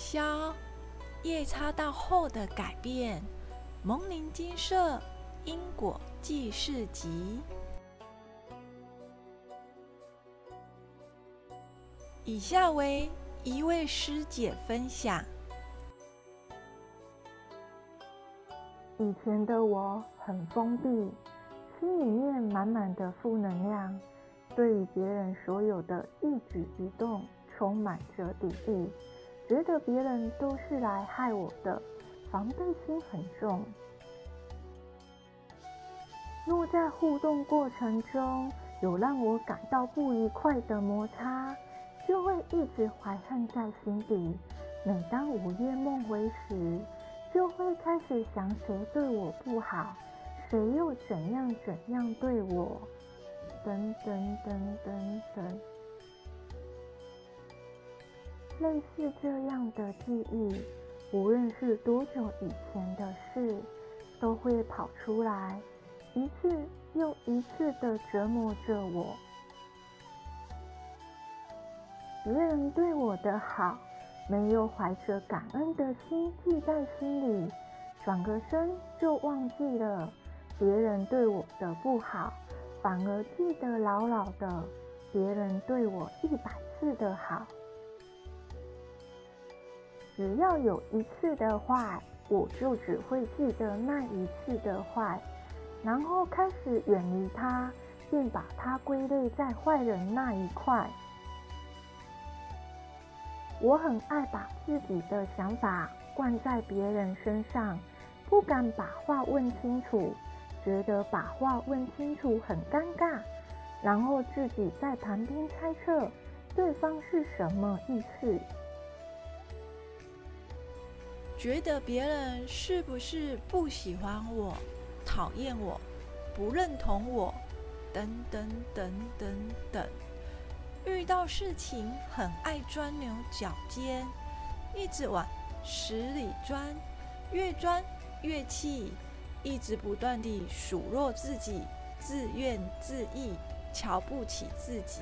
消夜叉道后的改变，蒙林金色因果记事集。以下为一位师姐分享：以前的我很封闭，心里面满满的负能量，对于别人所有的一举一动充满着敌意。觉得别人都是来害我的，防备心很重。若在互动过程中有让我感到不愉快的摩擦，就会一直怀恨在心底。每当午夜梦回时，就会开始想谁对我不好，谁又怎样怎样对我，等等等等等。类似这样的记忆，无论是多久以前的事，都会跑出来，一次又一次的折磨着我。别人对我的好，没有怀着感恩的心记在心里，转个身就忘记了；别人对我的不好，反而记得牢牢的。别人对我一百次的好。只要有一次的坏，我就只会记得那一次的坏，然后开始远离他，并把他归类在坏人那一块。我很爱把自己的想法灌在别人身上，不敢把话问清楚，觉得把话问清楚很尴尬，然后自己在旁边猜测对方是什么意思。觉得别人是不是不喜欢我、讨厌我、不认同我，等等等等等。遇到事情很爱钻牛角尖，一直往死里钻，越钻越气，一直不断地数落自己，自怨自艾，瞧不起自己。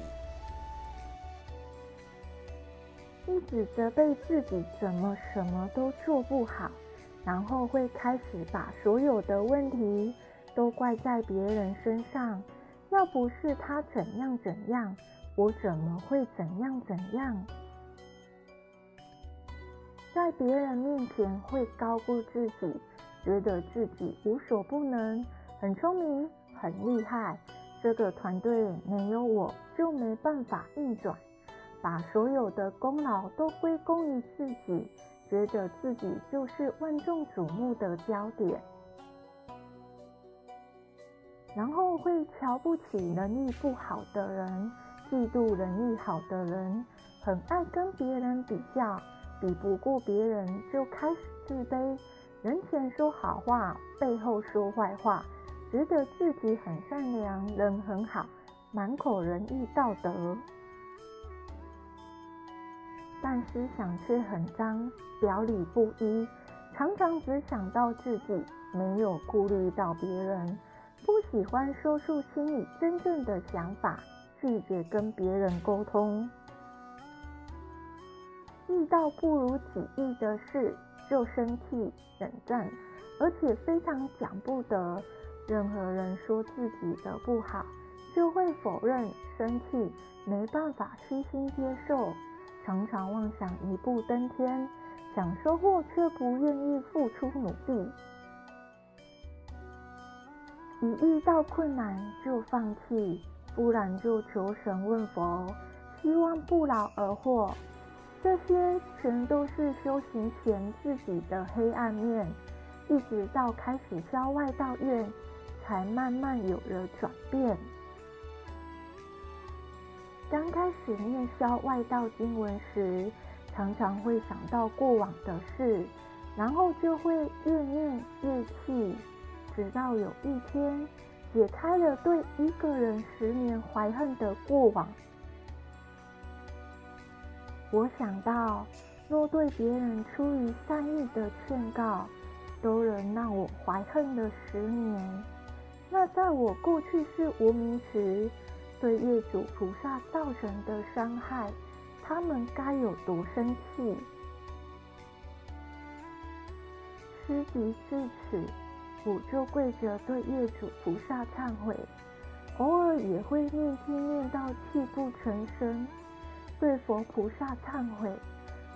一直责备自己怎么什么都做不好，然后会开始把所有的问题都怪在别人身上。要不是他怎样怎样，我怎么会怎样怎样？在别人面前会高估自己，觉得自己无所不能，很聪明，很厉害。这个团队没有我就没办法运转。把所有的功劳都归功于自己，觉得自己就是万众瞩目的焦点，然后会瞧不起能力不好的人，嫉妒能力好的人，很爱跟别人比较，比不过别人就开始自卑，人前说好话，背后说坏话，觉得自己很善良，人很好，满口仁义道德。但思想却很脏，表里不一，常常只想到自己，没有顾虑到别人，不喜欢说出心里真正的想法，拒绝跟别人沟通。遇到不如己意的事就生气冷战，而且非常讲不得，任何人说自己的不好，就会否认、生气，没办法虚心接受。常常妄想一步登天，想收获却不愿意付出努力，一遇到困难就放弃，不然就求神问佛，希望不劳而获。这些全都是修行前自己的黑暗面，一直到开始消外道院，才慢慢有了转变。刚开始念消外道经文时，常常会想到过往的事，然后就会越念越气，直到有一天解开了对一个人十年怀恨的过往。我想到，若对别人出于善意的劝告，都能让我怀恨了十年，那在我过去是无名时，对业主菩萨造成的伤害，他们该有多生气？师及至此，我就跪着对业主菩萨忏悔，偶尔也会念经念到泣不成声，对佛菩萨忏悔，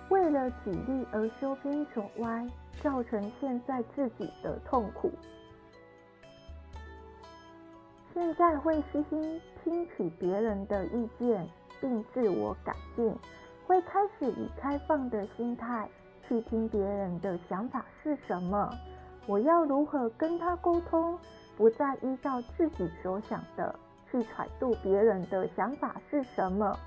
为了己利而修边走歪，造成现在自己的痛苦。现在会虚心听取别人的意见，并自我改进，会开始以开放的心态去听别人的想法是什么，我要如何跟他沟通，不再依照自己所想的去揣度别人的想法是什么。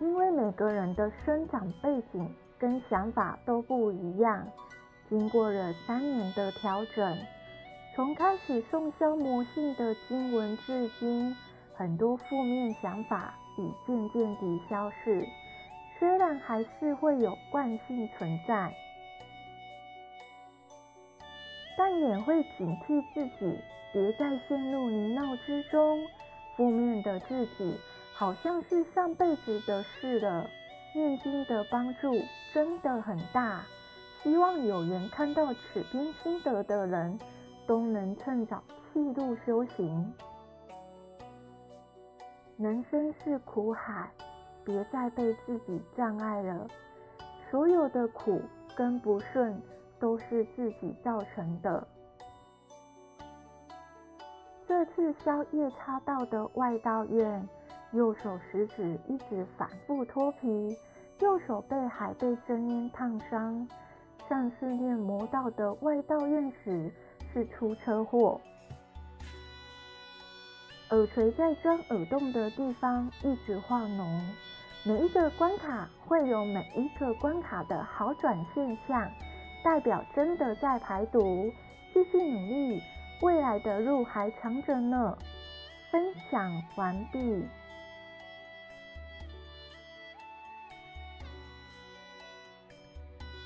因为每个人的生长背景跟想法都不一样，经过了三年的调整。从开始诵消魔性的经文至今，很多负面想法已渐渐地消逝。虽然还是会有惯性存在，但也会警惕自己，别再陷入泥淖之中。负面的自己好像是上辈子的事了。念经的帮助真的很大，希望有缘看到此篇心得的人。都能趁早弃路修行。人生是苦海，别再被自己障碍了。所有的苦跟不顺都是自己造成的。这次宵夜叉道的外道院，右手食指一直反复脱皮，右手背还被真烟烫伤。上次练魔道的外道院时，是出车祸，耳垂在钻耳洞的地方一直化脓。每一个关卡会有每一个关卡的好转现象，代表真的在排毒。继续努力，未来的路还长着呢。分享完毕。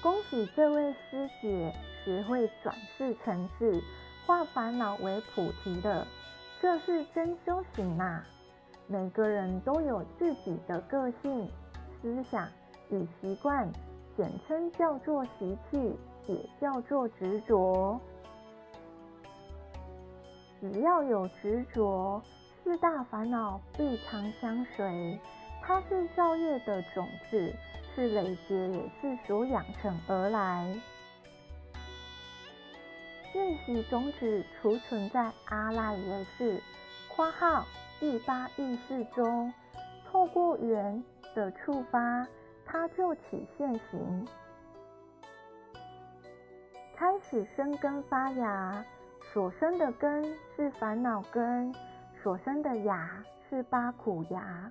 恭喜这位师姐。学会转世成智，化烦恼为菩提的，这是真修行呐！每个人都有自己的个性、思想与习惯，简称叫做习气，也叫做执着。只要有执着，四大烦恼必常相随。它是造业的种子，是累劫也是所养成而来。业习种子储存在阿赖耶识（括号第八意识）中，透过缘的触发，它就起现行，开始生根发芽。所生的根是烦恼根，所生的芽是八苦芽。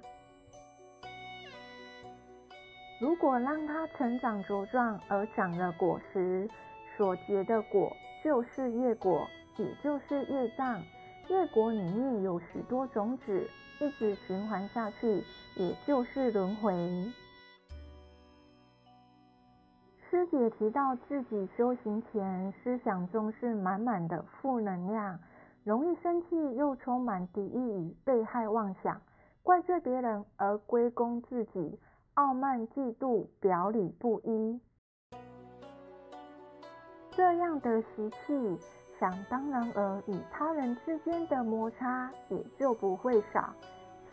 如果让它成长茁壮而长了果实，所结的果。就是业果，也就是业障。业果里面有许多种子，一直循环下去，也就是轮回。师姐提到自己修行前，思想中是满满的负能量，容易生气，又充满敌意与被害妄想，怪罪别人而归功自己，傲慢嫉妒，表里不一。这样的习气，想当然而与他人之间的摩擦也就不会少，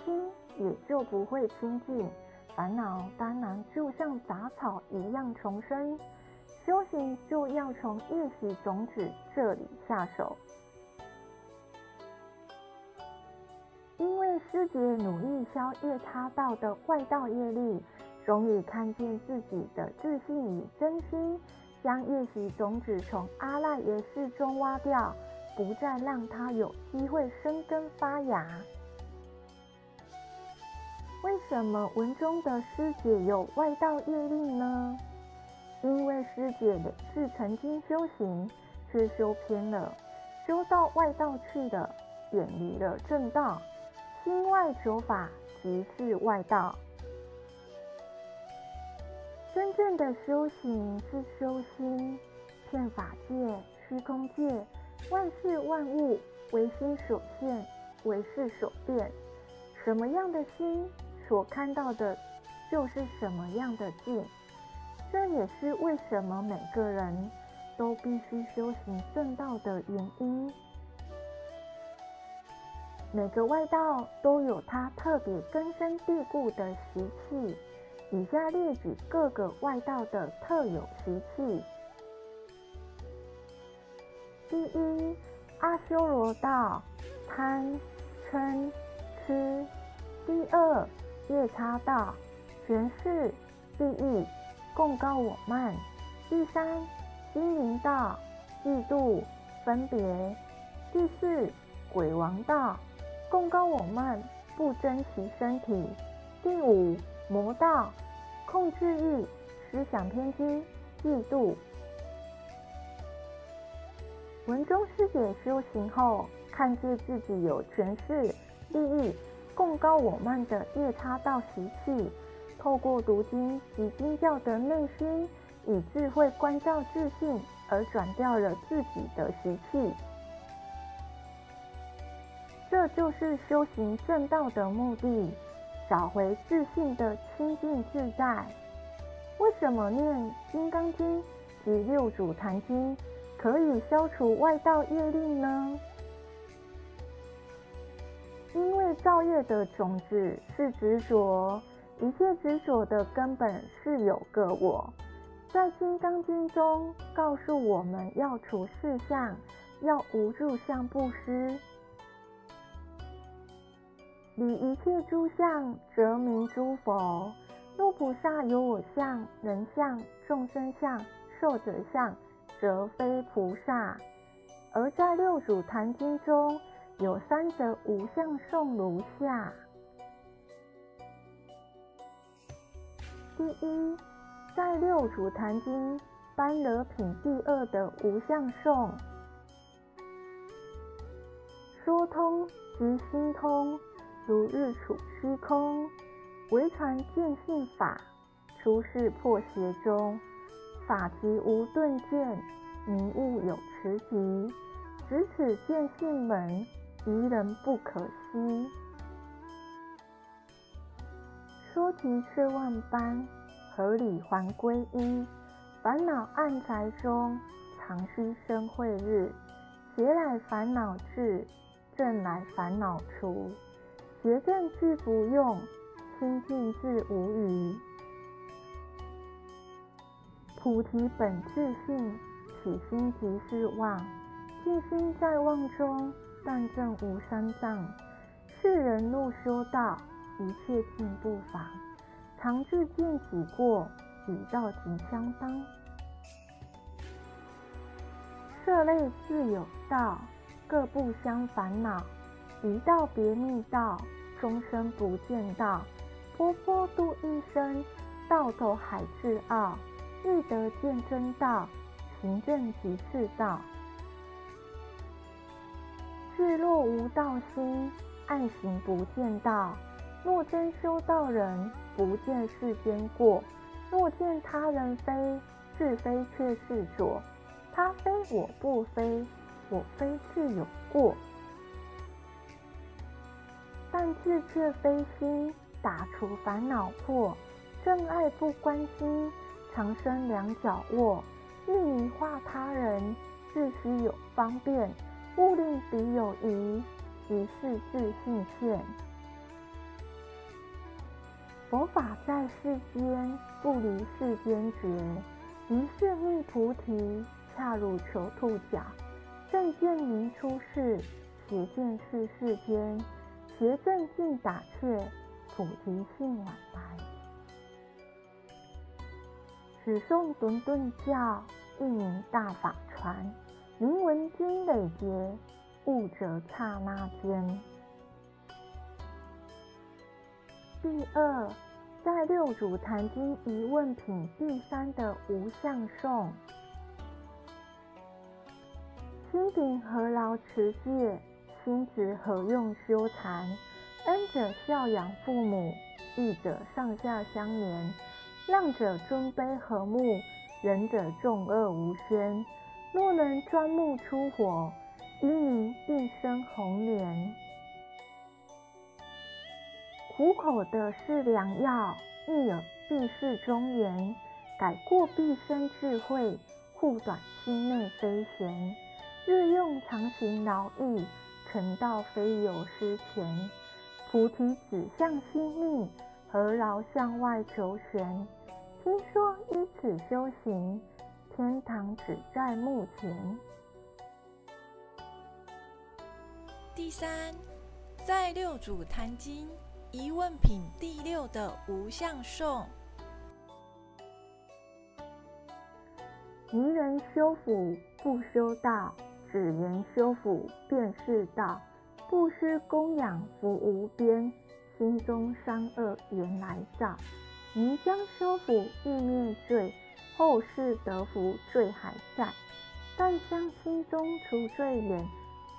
心也就不会清净，烦恼当然就像杂草一样丛生。修行就要从业习种子这里下手，因为师姐努力消夜叉道的外道业力，终于看见自己的自信与真心。将业习种子从阿赖耶识中挖掉，不再让它有机会生根发芽。为什么文中的师姐有外道业力呢？因为师姐的是曾经修行，却修偏了，修到外道去了，远离了正道，心外求法即是外道。真正的修行是修心，遍法界、虚空界，万事万物唯心所现，唯识所变。什么样的心所看到的，就是什么样的境。这也是为什么每个人都必须修行正道的原因。每个外道都有它特别根深蒂固的习气。以下列举各个外道的特有习气。第一，阿修罗道，贪、嗔、痴。第二，夜叉道，权势、利益、共高我慢。第三，精灵道，嫉妒、分别。第四，鬼王道，贡高我慢，不珍惜身体。第五，魔道，控制欲、思想偏激、嫉妒。文中师姐修行后，看见自己有权势、利益、贡高我慢的夜叉道习气，透过读经及经教的内心，以智慧关照自信，而转掉了自己的习气。这就是修行正道的目的。找回自信的清净自在。为什么念《金刚经》及《六祖坛经》可以消除外道业力呢？因为造业的种子是执着，一切执着的根本是有个我。在《金刚经》中告诉我们要除四相，要无住相布施。离一切诸相，则名诸佛。若菩萨有我相、人相、众生相、寿者相，则非菩萨。而在六祖坛经中有三则无相颂如下：第一，在六祖坛经般若品第二的无相颂，说通即心通。如日处虚空，唯传见性法，出世破邪中，法即无顿见，迷悟有迟疾，执此见性门，愚人不可悉。说题却万般，合理还归一？烦恼暗宅中，常须生慧日。邪来烦恼至，正来烦恼除。邪正俱不用，清净自无余。菩提本自性，起心即是妄。净心在妄中，但证无三藏。世人若修道，一切尽不妨。常自见己过，与道即相当。舍类自有道，各不相烦恼。一道别密道，终生不见道。波波度一生，到头还自傲。欲得见真道，行正即是道。自若无道心，暗行不见道。若真修道人，不见世间过。若见他人非，自非却是浊。他非我不非，我非自有过。但自却非心，打除烦恼破，正爱不关心，常生两脚卧，欲迷化他人，自须有方便，勿令彼有疑，即是自性现。佛法在世间，不离世间觉，于是觅菩提，恰如求兔角，正见明出世，邪见是世间。邪正尽打却，菩提性晚来。此诵顿顿教，一名大法传。名闻经累劫，悟则刹那间。第二，在六祖坛经疑问品第三的无相颂，心顶何劳持戒？亲子何用修禅？恩者孝养父母，义者上下相连，让者尊卑和睦，仁者众恶无宣。若能钻木出火，淤泥必生红莲。苦口的是良药，逆耳必是忠言。改过必生智慧，护短心内非贤。日用常行劳役，成道非有失前。菩提指向心命，何劳向外求玄？听说依此修行，天堂只在目前。第三，在六祖坛经疑问品第六的无相颂。迷人修福不修道，只言修福便是道。布施供养福无边，心中善恶缘来造。泥浆修福欲灭罪，后世得福罪还在。但向心中除罪免，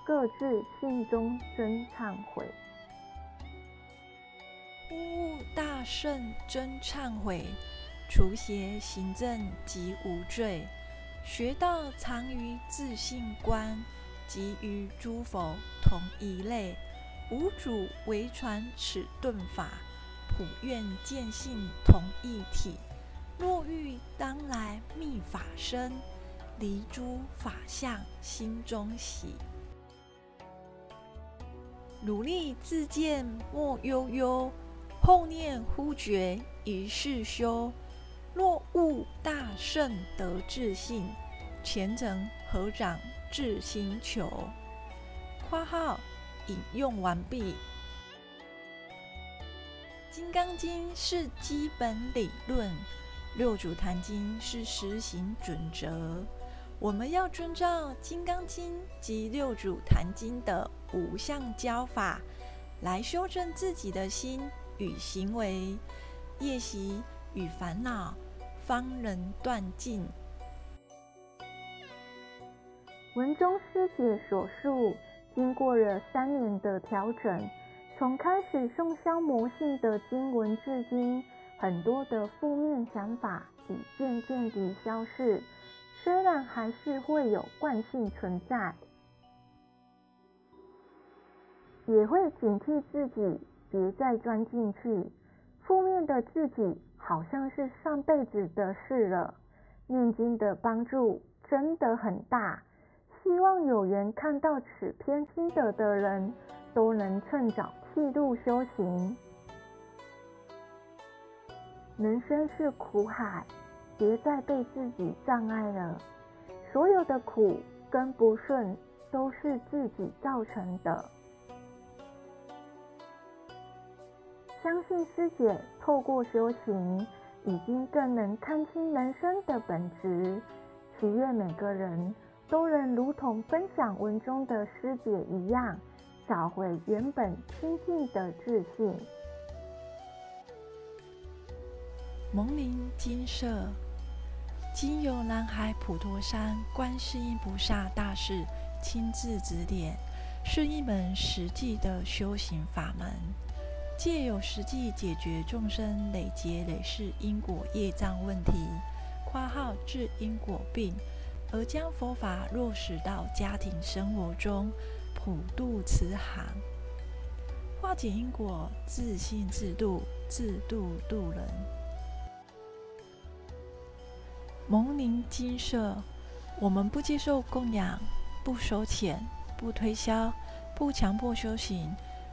各自信中真忏悔。呜大圣真忏悔，除邪行正即无罪。学道常于自性观，即与诸佛同一类。无主唯传此顿法，普愿见性同一体。若欲当来密法身，离诸法相心中喜。努力自见莫悠悠，后念忽觉一世修。若悟大圣得自性，前尘何长自心求。括号引用完毕。《金刚经》是基本理论，《六祖坛经》是实行准则。我们要遵照《金刚经》及《六祖坛经》的五项教法，来修正自己的心与行为。夜习与烦恼方能断尽。文中师姐所述，经过了三年的调整，从开始诵消魔性的经文至今，很多的负面想法已渐渐地消逝。虽然还是会有惯性存在，也会警惕自己别再钻进去。负面的自己好像是上辈子的事了。念经的帮助真的很大，希望有缘看到此篇心得的人都能趁早剃度修行。人生是苦海，别再被自己障碍了。所有的苦跟不顺都是自己造成的。相信师姐透过修行，已经更能看清人生的本质。祈愿每个人都能如同分享文中的师姐一样，找回原本清净的自信。蒙林金舍，经由南海普陀山观世音菩萨大士亲自指点，是一门实际的修行法门。借由实际解决众生累劫累世因果业障问题（括号治因果病），而将佛法落实到家庭生活中，普渡慈航，化解因果，自信自度，自度度人。蒙灵精舍，我们不接受供养，不收钱，不推销，不强迫修行。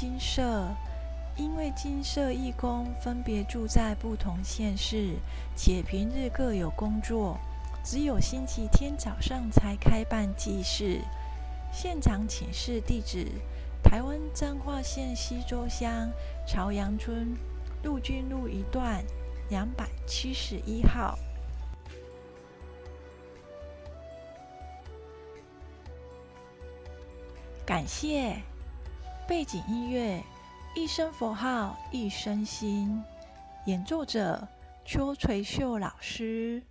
金舍，因为金舍义工分别住在不同县市，且平日各有工作，只有星期天早上才开办祭事。现场请示地址：台湾彰化县溪州乡朝阳村陆军路一段两百七十一号。感谢。背景音乐：一声佛号，一声心。演奏者：邱垂秀老师。